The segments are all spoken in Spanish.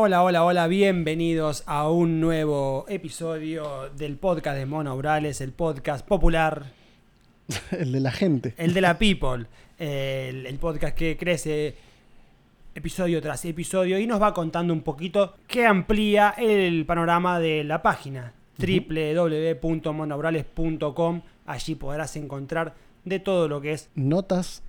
Hola, hola, hola, bienvenidos a un nuevo episodio del podcast de Mono Brales, el podcast popular, El de la gente. el de la people, el, el podcast que crece episodio tras episodio y nos va contando un poquito que amplía el panorama de la página www.monobrales.com. Allí podrás encontrar de todo lo que es Notas,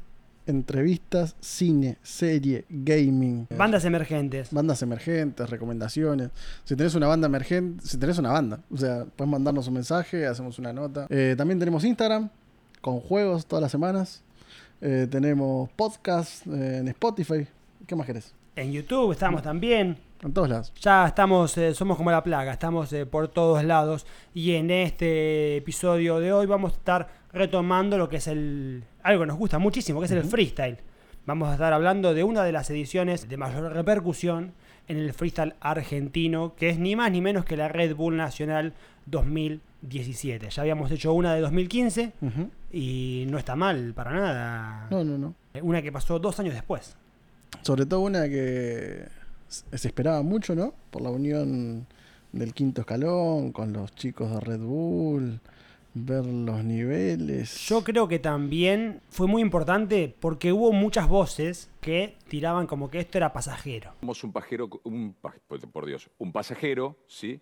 entrevistas, cine, serie, gaming. bandas emergentes. Bandas emergentes, recomendaciones. Si tenés una banda emergente, si tenés una banda, o sea, puedes mandarnos un mensaje, hacemos una nota. Eh, también tenemos Instagram con juegos todas las semanas. Eh, tenemos podcast eh, en Spotify. ¿Qué más querés? En YouTube estamos también. En todos lados. Ya estamos, eh, somos como la plaga, estamos eh, por todos lados y en este episodio de hoy vamos a estar retomando lo que es el algo que nos gusta muchísimo, que es el freestyle. Vamos a estar hablando de una de las ediciones de mayor repercusión en el freestyle argentino, que es ni más ni menos que la Red Bull Nacional 2017. Ya habíamos hecho una de 2015 Ujú. y no está mal para nada. No, no, no. Una que pasó dos años después. Sobre todo una que se esperaba mucho, ¿no? Por la unión del quinto escalón con los chicos de Red Bull, ver los niveles. Yo creo que también fue muy importante porque hubo muchas voces que tiraban como que esto era pasajero, Somos un pajero, un, pa- por por Dios, un pasajero, ¿sí?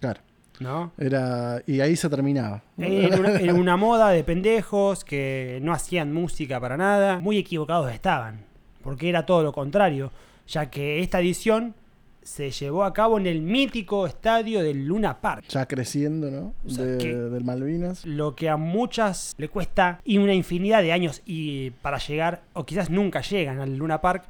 Claro. ¿no? Era, y ahí se terminaba. Era una, era una moda de pendejos que no hacían música para nada. Muy equivocados estaban, porque era todo lo contrario, ya que esta edición se llevó a cabo en el mítico estadio del Luna Park. Ya creciendo, ¿no? O sea, De- que- del Malvinas. lo que a muchas le cuesta y una infinidad de años y para llegar o quizás nunca llegan al Luna Park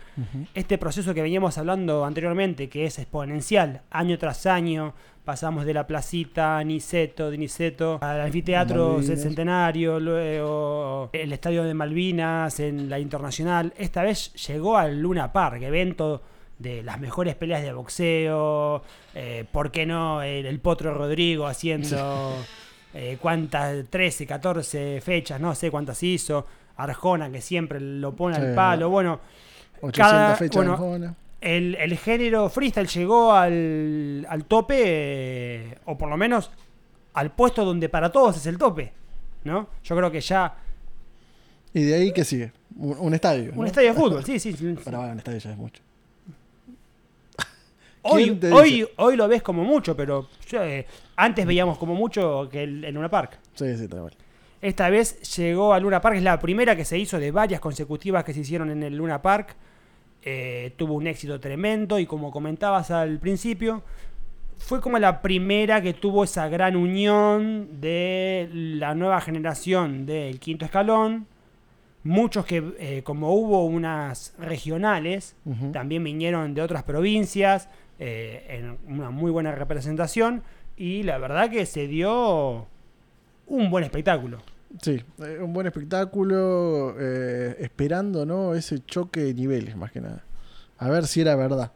este proceso que veníamos hablando anteriormente que es exponencial año tras año pasamos de la placita Niceto de Niceto al anfiteatro del Centenario luego el estadio de Malvinas en la Internacional esta vez llegó al Luna Park evento de las mejores peleas de boxeo, eh, ¿por qué no? El, el Potro Rodrigo haciendo eh, cuántas, 13, 14 fechas, no sé cuántas hizo, Arjona que siempre lo pone Sí. al palo, bueno, 800 cada- fechas bueno, de Arjona. El, el género freestyle llegó al, al tope, eh, o por lo menos al puesto donde para todos es el tope, ¿no? Yo creo que ya Y de ahí, ¿qué sigue? Un, un estadio. un ¿no? estadio de fútbol, sí, sí. sí. Pero bueno, un estadio ya es mucho. Hoy, ¿Quién te hoy, hoy lo ves como mucho, pero yo, eh, antes veíamos como mucho que el, en Luna Park. Sí, sí, tal cual. Esta vez llegó a Luna Park, es la primera que se hizo de varias consecutivas que se hicieron en el Luna Park. Eh, tuvo un éxito tremendo y como comentabas al principio, fue como la primera que tuvo esa gran unión de la nueva generación del quinto escalón. Muchos que, eh, como hubo unas regionales, también vinieron de otras provincias eh, en una muy buena representación y la verdad que se dio un buen espectáculo. Sí, eh, un buen espectáculo, eh, esperando, ¿no? Ese choque de niveles, más que nada. A ver si era verdad,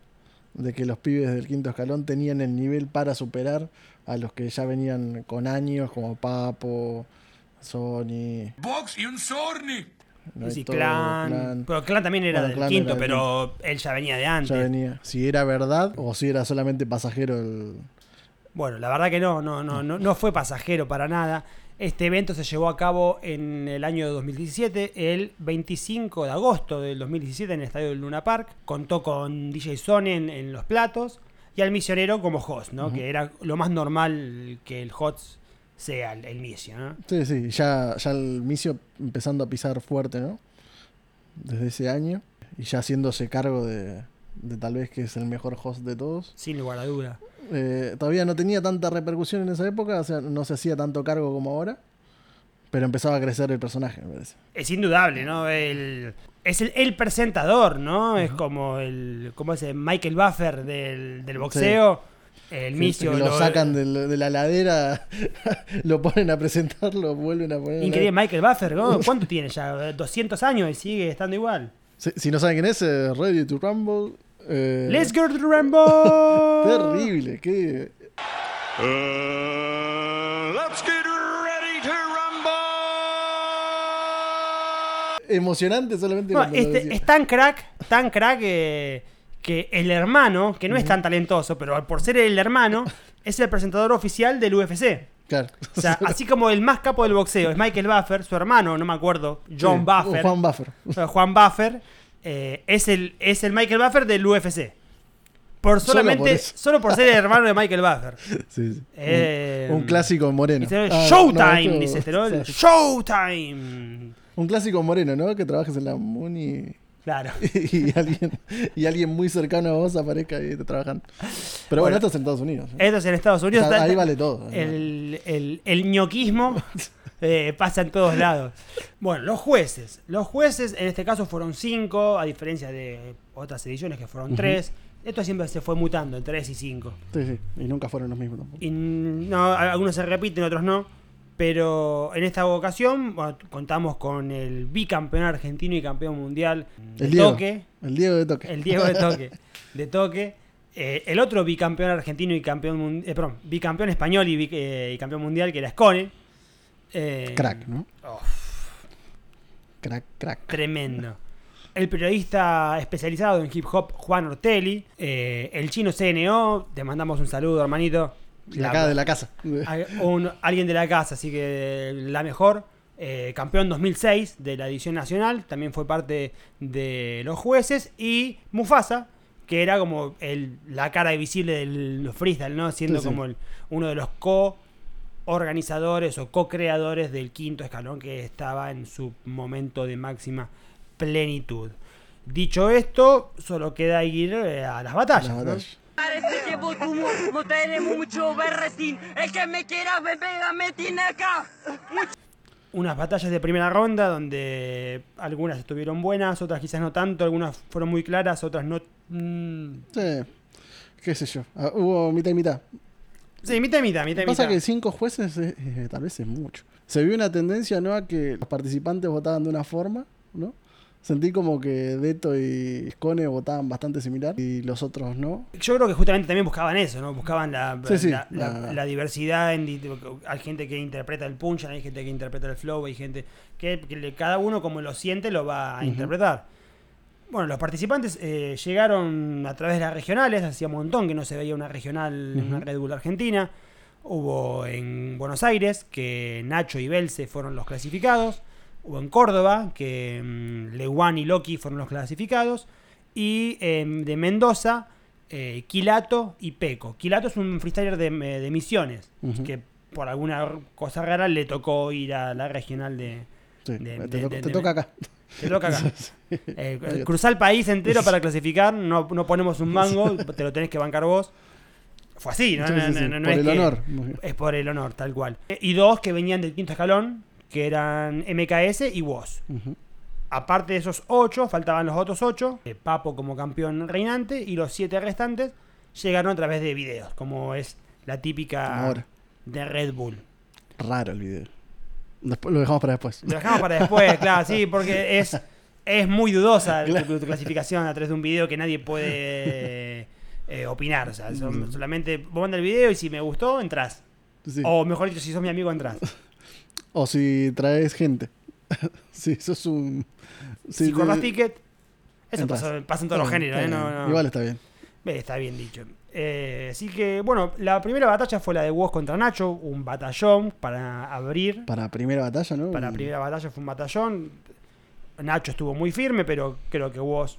de que los pibes del quinto escalón tenían el nivel para superar a los que ya venían con años, como Papo, Sony, Box y un Sorni. ¿no? Sí, Clan. Clan, Pero Clan también era Bueno, del quinto, era pero él ya venía de antes. ya venía. Si era verdad o si era solamente pasajero el... Bueno, la verdad que no, no, no, no, no fue pasajero para nada. Este evento se llevó a cabo en el año 2017, el 25 de agosto del 2017 en el estadio del Luna Park. Contó con DJ Sony en, en los platos y al misionero como host, ¿no? Que era lo más normal que el host sea el, el misio, ¿no? Sí, sí, ya, ya el Micio empezando a pisar fuerte, ¿no? Desde ese año. Y ya haciéndose cargo de, de tal vez que es el mejor host de todos. Sin lugar a duda. Eh, todavía no tenía tanta repercusión en esa época, o sea, no se hacía tanto cargo como ahora. Pero empezaba a crecer el personaje, me parece. Es indudable, ¿no? El, es el, el presentador, ¿no? Es como el como ese Michael Buffer del, del boxeo. El Sí, misio. que lo lo- sacan de, la ladera, lo ponen a presentar, lo vuelven a poner. Increíble, Michael Buffer, ¿no? ¿Cuánto tiene ya? 200 años y sigue estando igual. Si, si no saben quién es, Ready to Rumble. Eh, Let's go to the Rambo. Terrible, qué, let's get ready to rumble. emocionante solamente No, este, es tan crack, tan crack que, que el hermano, que no es tan talentoso, pero por ser el hermano, es el presentador oficial del UFC. Claro. O sea, así como el más capo del boxeo es Michael Buffer, su hermano, no me acuerdo, John Sí, Buffer, Juan Buffer. eh, Juan Buffer, eh, es, el, es el Michael Buffer del UFC. Por Solo solamente, por solo por ser el hermano de Michael Buffer. Sí, sí. Eh, un, un clásico moreno. Dice, Ah, Showtime, no, dice este, ¿no? o sea, Showtime. un clásico moreno, ¿no? Que trabajes en la Muni Claro. y alguien, y alguien muy cercano a vos aparezca y te trabajan. Pero bueno, Bueno, esto es en Estados Unidos. ¿eh? Esto es en Estados Unidos. O sea, está- ahí vale todo. El, el, el ñoquismo eh, pasa en todos lados. Bueno, los jueces. Los jueces en este caso fueron cinco, a diferencia de otras ediciones que fueron tres. Esto siempre se fue mutando en tres y cinco. Sí, sí. Y nunca fueron los mismos tampoco. Y no, algunos se repiten, otros no. Pero en esta ocasión bueno, contamos con el bicampeón argentino y campeón mundial de El Diego. toque. El Diego de toque. El Diego de toque. De toque. Eh, el otro bicampeón argentino y campeón eh, perdón, bicampeón español y, eh, y campeón mundial que era Scone. Eh, Crack, ¿no? oh, Crack, crack. tremendo. El periodista especializado en hip hop, Juan Ortelli. Eh, el chino CNO. Te mandamos un saludo, hermanito. De acá de la casa. un- alguien de la casa, así que la mejor. Eh, campeón 2006 de la edición nacional, también fue parte de los jueces. Y Mufasa, que era como el, la cara visible del freestyle, ¿no? Siendo Sí, sí. como el- uno de los co-organizadores o co-creadores del quinto escalón que estaba en su momento de máxima plenitud. Dicho esto, solo queda ir eh, a las batallas. La ¿no? batalla. Parece que vos no, tenés mucho berretín. El que me quiera me pega, me tiene acá. unas batallas de primera ronda donde algunas estuvieron buenas, otras quizás no tanto, algunas fueron muy claras, otras no. mm, Sí. Qué sé yo. Ah, hubo mitad y mitad. Sí, mitad y mitad, mitad y Pasa mitad. que cinco jueces eh, eh, tal vez es mucho. Se vio una tendencia, ¿no? A que los participantes votaban de una forma, ¿no? Sentí como que Deto y Scone votaban bastante similar y los otros no. Yo creo que justamente también buscaban eso, ¿no? Buscaban la, Sí, sí, la, la- la- la diversidad. En, hay gente que interpreta el punch, hay gente que interpreta el flow, hay gente que, que cada uno como lo siente lo va a Ujú. interpretar. Bueno, los participantes eh, llegaron a través de las regionales, hacía un montón que no se veía una regional en una. Red Bull Argentina. Hubo en Buenos Aires, que Nacho y Belce fueron los clasificados. Hubo en Córdoba, que mm, Leguán y Loki fueron los clasificados. Y em, de Mendoza, eh, Quilato y Peco. Quilato es un freestyler de, eh, de Misiones, que por alguna cosa rara le tocó ir a la regional de... Sí, De- te, de- toca acá. Te toca acá. Eh, cruzar el país entero para clasificar, no, no ponemos un mango, te lo tenés que bancar vos. Fue así, ¿no? Sí, No- sí, no- no- no por es el que- honor. Es por el honor, tal cual. Eh, Y dos que venían del quinto escalón, que eran MKS y WOS. Ujú. Aparte de esos ocho, faltaban los otros ocho. eh, Papo como campeón reinante y los siete restantes llegaron a través de videos, como es la típica de Red Bull. Raro el video. Después, lo dejamos para después. Lo dejamos para después, claro, sí, porque es, es muy dudosa tu- Claro. tu, clasificación a través de un video que nadie puede eh, opinar. O sea, son- Mm. solamente vos mandas el video y si me gustó, entras. Sí. O mejor dicho, si sos mi amigo, entras. O si traes gente. si sos un. si compras ticket, eso pasa, pasa en todos los bien, géneros. ¿eh? No, no. Igual está bien. Está bien dicho. Eh, así que, bueno, la primera batalla fue la de Woz contra Nacho, un batallón para abrir. Para primera batalla, ¿no? Para la primera batalla fue un batallón. Nacho estuvo muy firme, pero creo que Woz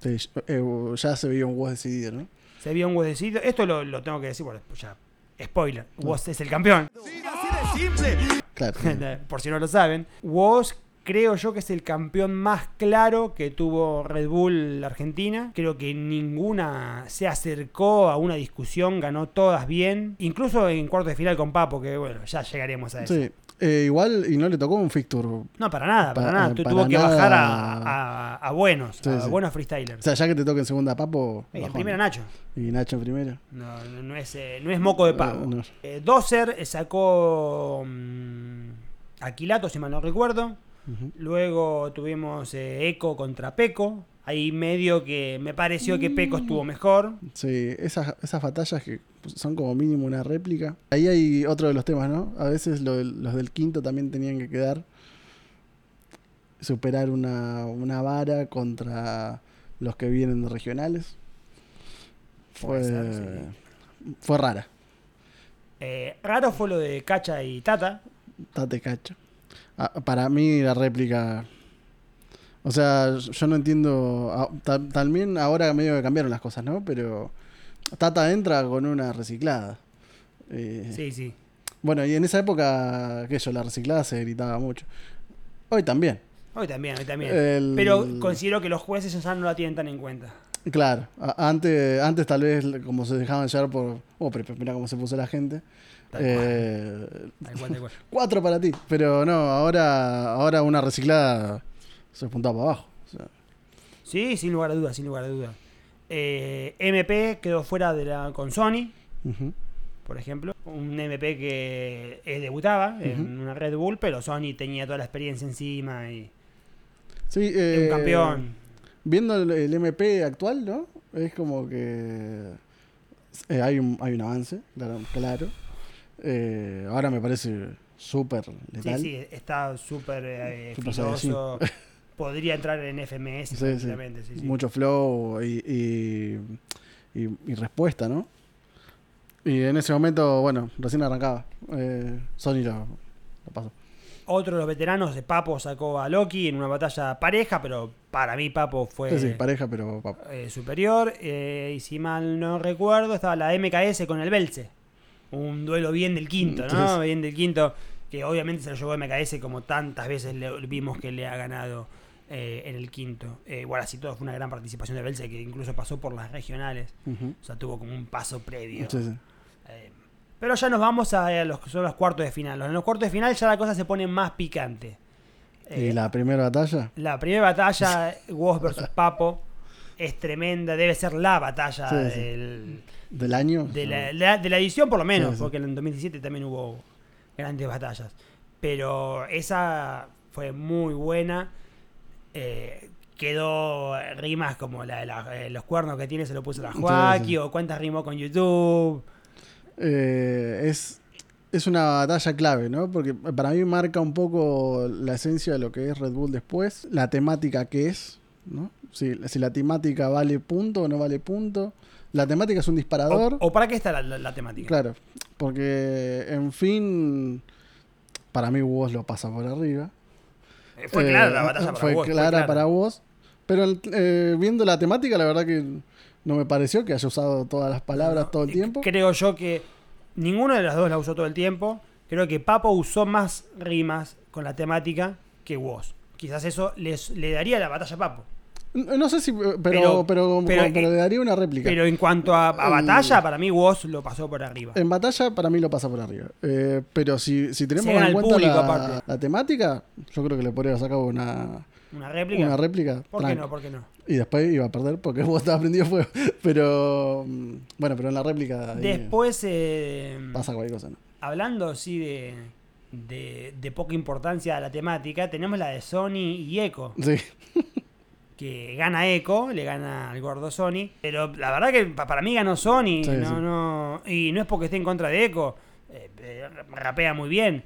Sí, eh, ya se veía un Woz decidido, ¿no? se vio un Woz decidido. Esto lo, lo tengo que decir, bueno, ya, spoiler, Woz es el campeón, Claro. por si no lo saben. Woz creo yo que es el campeón más claro que tuvo Red Bull Argentina. Creo que ninguna se acercó a una discusión, ganó todas bien. Incluso en cuarto de final con Papo, que bueno, ya llegaremos a eso. Sí. Eh, igual, y no le tocó un fixture. No, para nada, para, Pa- nada. Para Tuvo que bajar a, a- a buenos, Sí, a sí. buenos O freestylers. sea, ya que te toca en segunda Papo. Eh, en primera Nacho. Y Nacho en primera. No, no, no es, eh, no es moco de pavo. Eh, no. Eh, Dozer sacó mm, Aquilato, si mal no recuerdo. Luego tuvimos eh, Eco contra Peco. Ahí medio que me pareció que Peco Mm. estuvo mejor. Sí, esas, esas batallas que son como mínimo una réplica. Ahí hay otro de los temas, ¿no? A veces lo del- los del quinto también tenían que quedar. Superar una, una vara contra los que vienen de regionales. fue, Puede ser, sí. fue rara. Eh, raro fue lo de Cacha y Tata. Tate cacho. Ah, para mí la réplica... O sea, yo no entiendo... ah, ta- También ahora medio que cambiaron las cosas, ¿no? Pero Tata entra con una reciclada. Eh, Sí, sí. Bueno, y en esa época, qué sé yo, la reciclada se gritaba mucho. Hoy también. Hoy también, hoy también. El- Pero considero que los jueces ya no la tienen tan en cuenta. Claro, antes, antes tal vez como se dejaban llevar por... Oh, pero mira cómo se puso la gente. Tal Eh, Tal cual, tal cual. cuatro para ti. Pero no, ahora, ahora una reciclada se puntaba para abajo. O sea, Sí, sin lugar a dudas, sin lugar a dudas. Eh, MP quedó fuera de la con Sony, por ejemplo. Un MP que eh, debutaba en una Red Bull, pero Sony tenía toda la experiencia encima y Sí, es eh, un campeón. Viendo el, el MP actual, ¿no? Es como que eh, hay, un, hay un avance, claro. claro. Eh, ahora me parece súper Sí, letal. sí, está súper eh, filoso. Podría entrar en FMS Sí, sí. sí, sí. Mucho flow y, y, y- y respuesta, ¿no? Y en ese momento, bueno, recién arrancaba. Eh, Sony lo, lo pasó. Otro de los veteranos, de Papo, sacó a Loki en una batalla pareja, pero para mí Papo fue Sí, sí, pareja, pero eh, superior. Eh, y si mal no recuerdo, estaba la MKS con el Belce. Un duelo bien del quinto, ¿no? Bien del quinto, que obviamente se lo llevó MKS como tantas veces le- vimos que le ha ganado eh, en el quinto. Eh, igual así todo fue una gran participación de Belce, que incluso pasó por las regionales. O sea, tuvo como un paso previo. Sí, sí. Eh, pero ya nos vamos a, a los que son los cuartos de final. En los cuartos de final ya la cosa se pone más picante. ¿Y la primera batalla? la primera batalla, Woz versus Papo, es tremenda. Debe ser la batalla Sí, sí. del- ¿Del año? de, la, la- de la edición, por lo menos, Sí, porque en el 2017 también hubo grandes batallas. Pero esa fue muy buena. Eh, quedó rimas como la de la- eh, los cuernos que tiene se lo puso la Joaquín, o cuántas rimó con YouTube. Eh, es, es una batalla clave, ¿no? Porque para mí marca un poco la esencia de lo que es Red Bull después, la temática que es, ¿no? Si, si la temática vale punto o no vale punto. La temática es un disparador. O, o para qué está la, la- la temática? Claro, porque en fin, para mí vos lo pasa por arriba. Eh, Fue Eh, clara la batalla para fue vos, fue clara para vos. Pero eh, viendo la temática, la verdad que no me pareció que haya usado todas las palabras todo el Eh, tiempo. Creo yo que ninguno de los dos la usó todo el tiempo. Creo que Papo usó más rimas con la temática que vos. Quizás eso les, le daría la batalla a Papo. No sé si, pero, pero, Pero- pero, eh, le daría una réplica. Pero en cuanto a, a El- batalla, para mí vos lo pasó por arriba. en batalla, para mí lo pasa por arriba. Eh, pero si, si tenemos en cuenta público, la, la temática, yo creo que le podría sacar una, Una réplica. una réplica. ¿Por qué no? ¿Por qué no? Y después iba a perder porque vos estabas prendido fuego. Pero mm, bueno, pero en la réplica ahí Después, eh, pasa cualquier cosa, ¿no? hablando así de, de, de poca importancia a la temática, tenemos la de Sony y Echo. Sí. que gana Echo, le gana al gordo Sony, pero la verdad que pa- para mí ganó Sony, Sí, no, sí. no, y no es porque esté en contra de Echo, eh, eh, rapea muy bien.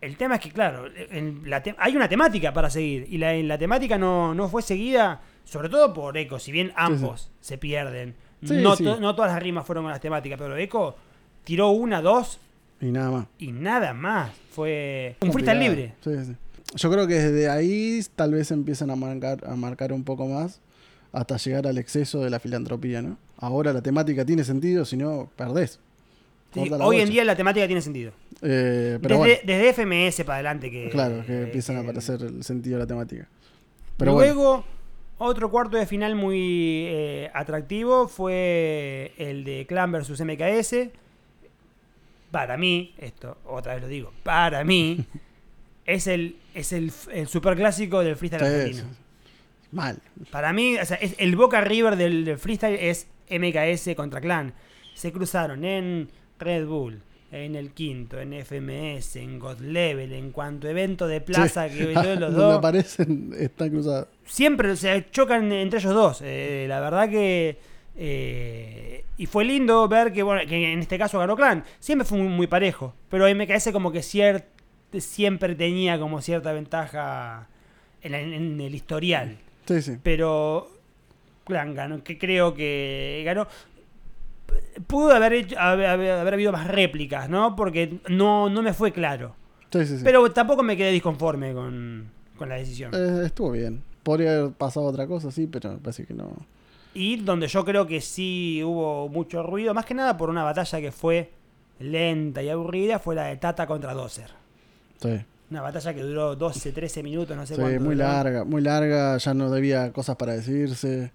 El tema es que, claro, en la hay una temática para seguir, y la, la temática no, no fue seguida, sobre todo por Echo, si bien ambos se pierden. No, to- no todas las rimas fueron con las temáticas, pero Echo tiró una, dos Y nada más. y nada más. Fue un freestyle libre. Sí, sí. Yo creo que desde ahí tal vez empiezan a marcar, a marcar un poco más hasta llegar al exceso de la filantropía, ¿no? Ahora la temática tiene sentido, si no, perdés. Sí, hoy en día la temática tiene sentido. Eh, pero Desde, bueno, desde FMS para adelante que... claro, que eh, empiezan a aparecer el sentido de la temática. Pero bueno, Luego, otro cuarto de final muy eh, atractivo fue el de Clan versus MKS. Para mí, esto otra vez lo digo, para mí, es el, es el, el superclásico del freestyle sí, argentino. mal. Para mí, o sea, es- el Boca River del, del freestyle es MKS contra Clan. Se cruzaron en Red Bull, en el quinto, en FMS, en God Level, en cuanto evento de plaza Sí. que los dos. aparecen están cruzados. Siempre se chocan entre ellos dos. Eh, la verdad que. Eh, y fue lindo ver que, bueno, que en este caso ganó Clan. Siempre fue muy, muy parejo. Pero MKS como que cier- siempre tenía como cierta ventaja en, el historial Sí, sí. pero Clan ganó, que creo que ganó. pudo haber, hecho, haber, haber- haber habido más réplicas, ¿no? Porque no, no me fue claro. Sí, sí, sí. Pero tampoco me quedé disconforme con, con la decisión. Eh, estuvo bien. Podría haber pasado otra cosa, sí, pero me parece que no. Y donde yo creo que sí hubo mucho ruido, más que nada por una batalla que fue lenta y aburrida, fue la de Tata contra Dozer. Sí, Una batalla que duró 12, 13 minutos, no sé sí cuánto. muy duró. larga, muy larga. Ya no debía cosas para decirse.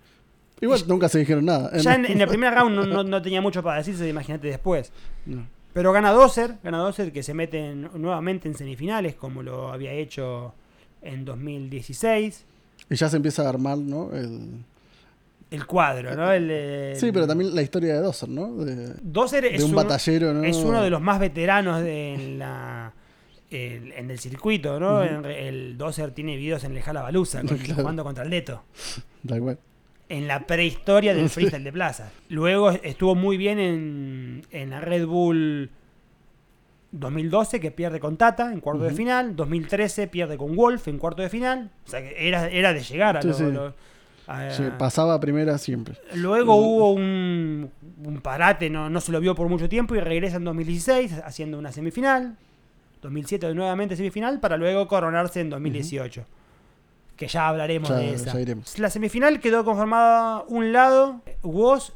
Igual nunca se dijeron nada. Ya en, en el primer round no, no- no tenía mucho para decirse, imagínate después. No. Pero gana Dozer, gana Dozer que se mete en- nuevamente en semifinales, como lo había hecho en 2016. Y ya se empieza a armar, ¿no? El... El cuadro, ¿no? El, el- Sí, pero también la historia de Dawson, ¿no? De, es un batallero, ¿no? Es uno de los más veteranos de en, la, el- en el circuito, ¿no? El Dozer tiene videos en el Balusa Claro. jugando contra el Leto. Tal cual. En la prehistoria del freestyle de plaza. Luego estuvo muy bien en, en la Red Bull 2012, que pierde con Tata en cuarto de final. 2013 pierde con Wolf en cuarto de final. O sea, que era, era de llegar a Sí, lo- sí. lo- a- Sí, pasaba a primera siempre. Luego hubo un, un parate, no, no se lo vio por mucho tiempo y regresa en 2016 haciendo una semifinal. 2007 nuevamente semifinal para luego coronarse en 2018. Que ya hablaremos Ya- de esa. La semifinal quedó conformada un lado, Woz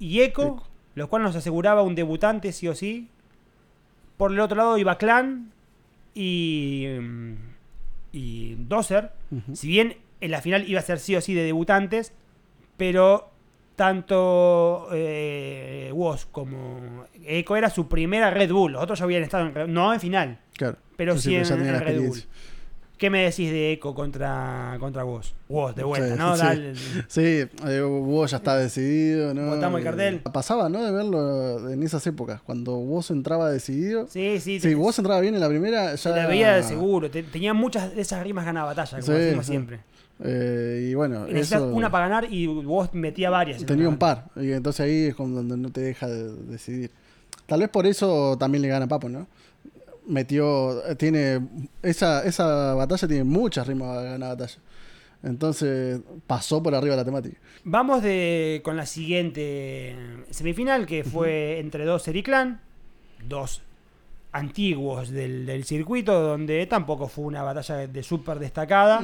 y Echo, Echo. lo cual nos aseguraba un debutante sí o sí. Por el otro lado iba Clan y, mm, y Dozer. Si bien en la final iba a ser sí o sí de debutantes, pero tanto eh, Woz como Echo era su primera Red Bull. Los otros ya habían estado en Red- no en final, Claro. pero sí, en, en la Red Bull. ¿Qué me decís de Echo contra, contra Woz? Woz, de vuelta, Sí, ¿no? sí. Dale. Sí, eh, vos ya está decidido, ¿no? Votamos el Eh, cartel. Pasaba, ¿no? De verlo en esas épocas, cuando vos entraba decidido. Sí, sí. Si te- vos entraba bien en la primera, ya... se la veía de seguro. Te- tenía muchas de esas rimas batalla, como Sí, decimos sí. siempre. Eh, y bueno, Y necesitas eso una para ganar y vos metía varias. en tenía un par. Y entonces ahí es como donde no te deja de decidir. Tal vez por eso también le gana Papo, ¿no? Metió, tiene, esa, esa batalla tiene muchas rimas a ganar batalla. Entonces pasó por arriba la temática. Vamos de, con la siguiente semifinal, que fue entre dos y Clan, dos antiguos del, del circuito, donde tampoco fue una batalla de súper destacada.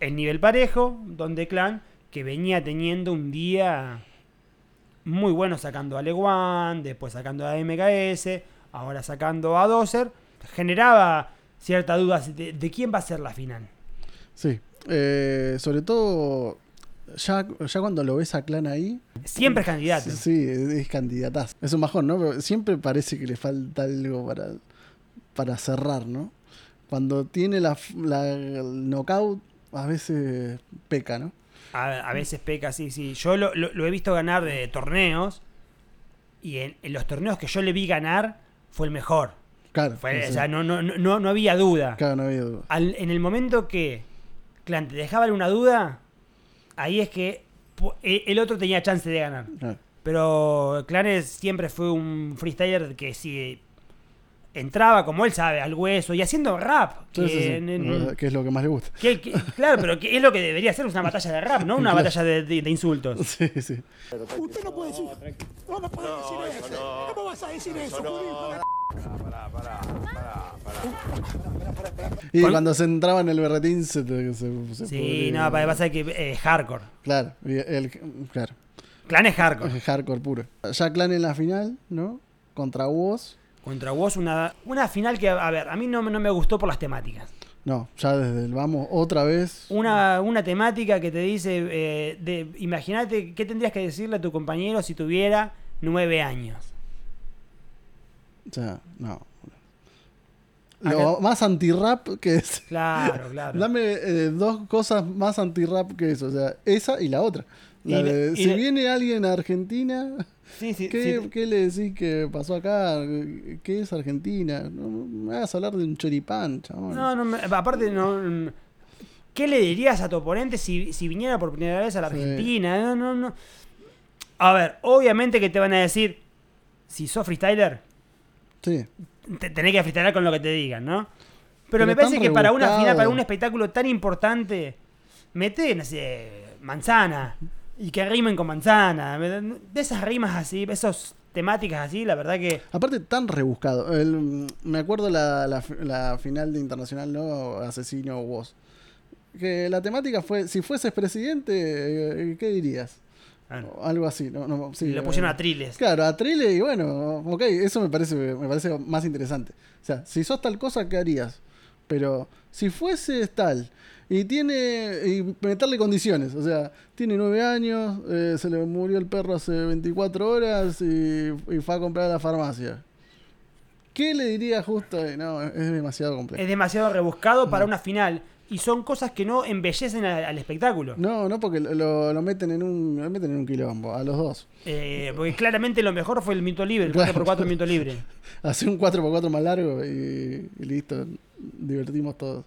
En nivel parejo, donde Clan, que venía teniendo un día muy bueno sacando a Leguan, después sacando a MKS, ahora sacando a Dozer, generaba cierta duda de, de quién va a ser la final. Sí. Eh, sobre todo, ya, ya cuando lo ves a Clan ahí, Siempre es candidato. Sí, es, candidatazo. Es un bajón, ¿no? Pero siempre parece que le falta algo para, para cerrar, ¿no? Cuando tiene la, la- el knockout, a veces peca, ¿no? A, a veces peca, sí, sí. Yo lo, lo- lo he visto ganar de torneos. Y en, en los torneos que yo le vi ganar, fue el mejor. Claro. Fue- sí. O sea, no, no, no- no, había duda. Claro, no había duda. Al- en el momento que Clan te dejaba alguna duda, ahí es que e- el otro tenía chance de ganar. Claro. Pero Clanes siempre fue un freestyler que si entraba, como él sabe, al hueso y haciendo rap. Que sí, sí. en- en- Que es lo que más le gusta. que- que- claro, pero que es lo que debería ser una batalla de rap, no una Claro. batalla de, de- de insultos. Sí, sí. Usted no puede decir. No, no puede decir eso. ¿Cómo vas a decir eso, judío? Y Con- cuando se entraba en el berretín se, te- se, se Sí, no, pa- pasa que eh, hardcore. Claro, y el, claro. Clan es hardcore. Es hardcore puro. Ya Clan en la final, ¿no? Contra vos. Contra vos una, una final que, a ver, a mí no, me- no me gustó por las temáticas. No, ya desde el vamos, otra vez. Una, una temática que te dice, eh, de, imagínate qué tendrías que decirle a tu compañero si tuviera nueve años. O sea, no. Acá- Lo más anti-rap que es. Claro, claro. Dame eh, dos cosas más anti-rap que eso. O sea, esa y la otra. La Y la- de, y si viene alguien a Argentina, Sí, sí, ¿qué, sí. qué le decís que pasó acá? ¿Qué es Argentina? No me hagas hablar de un choripán, chabón. No, no, me- aparte, no, mm, ¿qué le dirías a tu oponente si, si viniera por primera vez a la. Argentina? No, no, no. A ver, obviamente que te van a decir, si sos freestyler, Sí, te- tenés que freestylar con lo que te digan, ¿no? Pero, Pero me parece que para una final, para un espectáculo tan importante, mete, no sé, manzana. Y que rimen con manzana. De esas rimas así, esos temáticas así, la verdad que Aparte, tan rebuscado. El- me acuerdo la, la, la final de Internacional, ¿no? Asesino vos. Que la temática fue, si fueses presidente, eh, ¿qué dirías? O Algo así, ¿no? no sí, lo pusieron eh, a triles. Claro, a Trile y bueno, ok, eso me parece, me parece más interesante. O sea, si sos tal cosa, ¿qué harías? Pero si fueses tal y tiene, y meterle condiciones, o sea, tiene nueve años, eh, se le murió el perro hace 24 horas y, y fue a comprar a la farmacia. ¿Qué le diría justo? ahí? No, es demasiado complejo. Es demasiado rebuscado para una final y son cosas que no embellecen al, al espectáculo. No, no, porque lo, lo meten en un, lo meten en un quilombo, a los dos. Eh, porque claramente lo mejor fue el minuto libre, el Claro. 4x4 minuto libre. Hacer un 4x4 más largo y, y listo, divertimos todos.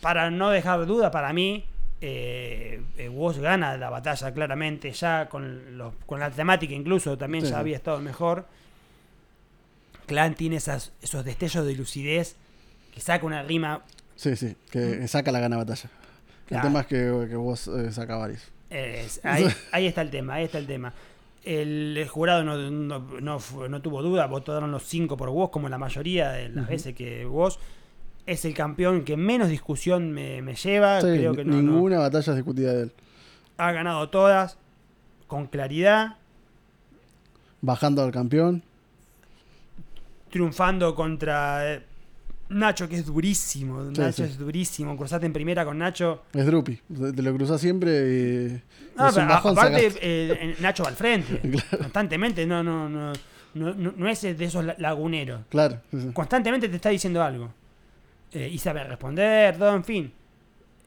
Para no dejar duda, para mí, eh, eh, Woz gana la batalla claramente, ya con, los- con la temática incluso también Sí, ya había estado mejor. Clan tiene esas, esos destellos de lucidez que saca una rima. Sí, sí, que saca la gana batalla. Mm. Claro. El tema es que, que vos eh, saca varios. es- ahí, ahí está el tema, ahí está el tema. El, el jurado no, no, no tuvo duda, votaron los cinco por Woz, como la mayoría de las veces que Woz es el campeón que menos discusión me, me lleva. Sí, Creo que no- no, ninguna batalla es discutida de él. ha ganado todas con claridad, Bajando al campeón. triunfando contra eh, Nacho, que es durísimo. Sí, Nacho sí. es durísimo. Cruzaste en primera con Nacho. Es Drupi. Te lo cruzás siempre y. Ah, pero aparte, sacaste. eh, Nacho va al frente. Claro. Constantemente, no, no, no, no, no, no es de esos la- laguneros. Claro. sí, sí. Constantemente te está diciendo algo. Eh, y sabe responder, todo, en fin.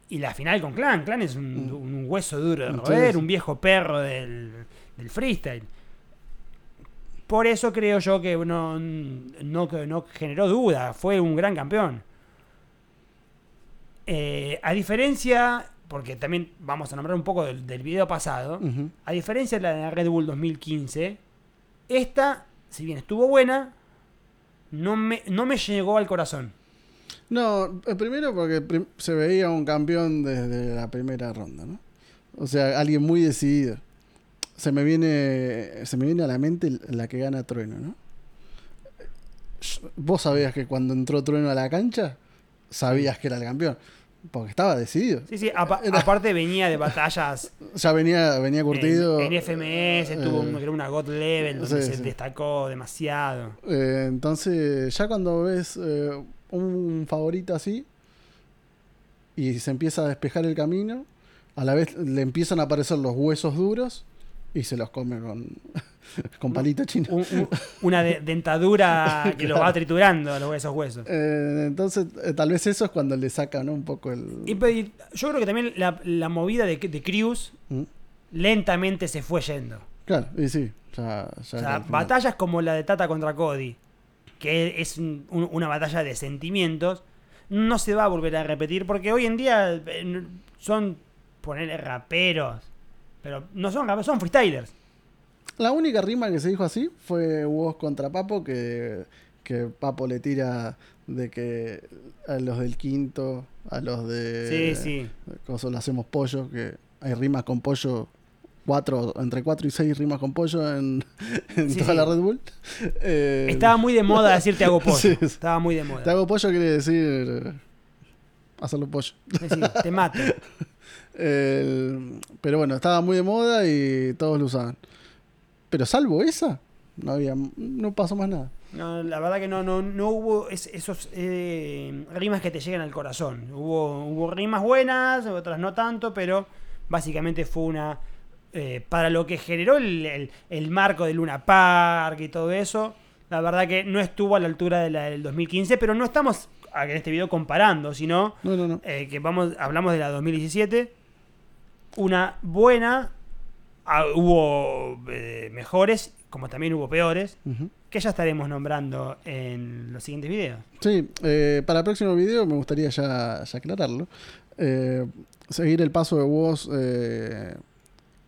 Y la final con Clan. Clan es un, un hueso duro de roer, un viejo perro del, del freestyle. Por eso creo yo que no, no, no generó duda. Fue un gran campeón. Eh, a diferencia, porque también vamos a nombrar un poco del, del video pasado, a diferencia de la de Red Bull 2015, esta, si bien estuvo buena, no me, no me llegó al corazón. No, eh, primero porque se veía un campeón desde la primera ronda, ¿no? O sea, alguien muy decidido. Se me viene, se me viene a la mente la que gana Trueno, ¿no? Vos sabías que cuando entró Trueno a la cancha, sabías que era el campeón. Porque estaba decidido. Sí, sí, apa- Era- aparte venía de batallas Ya venía, venía curtido. en, en FMS, tuvo eh, un- creo una God Level donde sí, se sí. destacó demasiado. Eh, entonces, ya cuando ves eh, un favorito así y se empieza a despejar el camino, a la vez le empiezan a aparecer los huesos duros y se los come con, con palito chino. Un- un- una de- dentadura que lo va triturando a los- esos huesos. Eh, entonces, eh, tal vez eso es cuando le sacan un poco el. Y, yo creo que también la, la movida de, de Cruz ¿Mm? lentamente se fue yendo. Claro, y sí, ya, ya O sea, batallas como la de Tata contra Cody, que es un- un- una batalla de sentimientos, no se va a volver a repetir porque hoy en día eh, son ponerle raperos, pero no son son freestylers. La única rima que se dijo así fue vos contra Papo, que, que Papo le tira de que a los del quinto, a los de... Sí, sí. Coso, le hacemos pollo, que hay rimas con pollo, cuatro, entre cuatro y seis rimas con pollo en, en Sí, toda sí. la Red Bull. Eh, Estaba muy de moda decir te hago pollo. Sí. Estaba muy de moda. Te hago pollo quiere decir eh, hacerlo pollo. Te mato. El- pero bueno, estaba muy de moda y todos lo usaban. Pero salvo esa, no había, no pasó más nada. No, la verdad que no, no, no hubo es- esos eh, rimas que te llegan al corazón. Hubo, hubo rimas buenas, otras no tanto, pero básicamente fue una... eh, para lo que generó el, el- el marco de Luna Park y todo eso, la verdad que no estuvo a la altura de la del 2015, pero no estamos en este video comparando, sino No, no, no. eh, que vamos, hablamos de la 2017. Una buena, ah, hubo eh, mejores, como también hubo peores que ya estaremos nombrando en los siguientes videos. Sí, eh, para el próximo video me gustaría ya, ya aclararlo. Eh, seguir el paso de eh,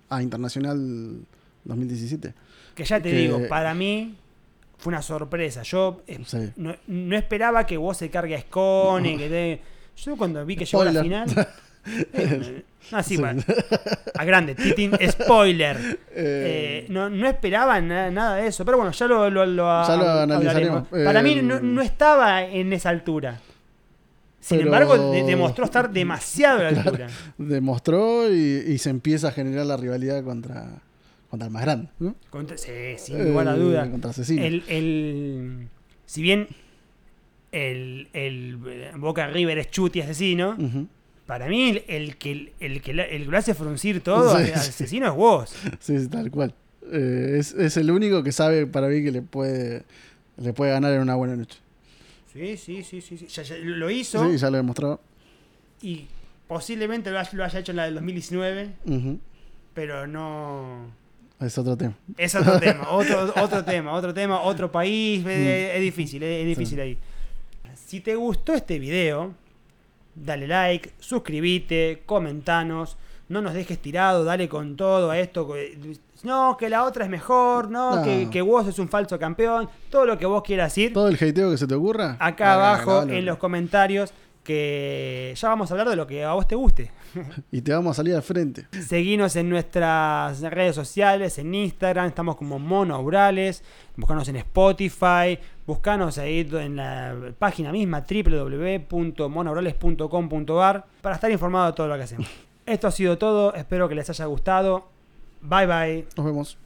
a Internacional 2017. Que ya te Que- digo, para mí fue una sorpresa. Yo Sí. no, no esperaba que vos se cargue a Scone, que te- Yo cuando vi que llegó a la final, No, sí, bueno. A grande, Titín, spoiler. Eh, no, no esperaba na- nada de eso, pero bueno, ya lo, lo, lo Ya lo. Para mí Eh, no, no estaba en esa altura. Sin Pero- embargo, de- demostró estar demasiado a la altura. Demostró y, y se empieza a generar la rivalidad contra, contra el más grande. ¿no? Contra- sí, sin lugar a Eh, duda. Contra Asesino. El, el- si bien el, el Boca River es chuti asesino. Para mí el, el que, el, que la- el que lo hace fruncir todo Sí, al sí. asesino es vos. Sí, sí, tal cual. Eh, es, es el único que sabe para mí que le puede, le puede ganar en una buena noche. Sí, sí, sí, sí. sí. Ya- ya lo hizo Sí, ya lo demostró. y posiblemente lo haya, lo haya hecho en la del 2019, Ujú. pero no... Es otro tema. Es otro tema, otro, otro tema, otro tema, otro país, es, es difícil, es, es difícil ahí. Si te gustó este video, dale like, suscríbete, comentanos, no nos dejes tirado, dale con todo a esto. No, que la otra es mejor, no, No. Que, que vos es un falso campeón, todo lo que vos quieras decir, Todo el hateo que se te ocurra. acá ah, abajo en los comentarios, que ya vamos a hablar de lo que a vos te guste. Y te vamos a salir al frente. Seguinos en nuestras redes sociales, en Instagram, estamos como Monourales, buscanos en Spotify, buscanos ahí en la página misma www.monourales.com.ar para estar informado de todo lo que hacemos. Esto ha sido todo, espero que les haya gustado. Bye bye. Nos vemos.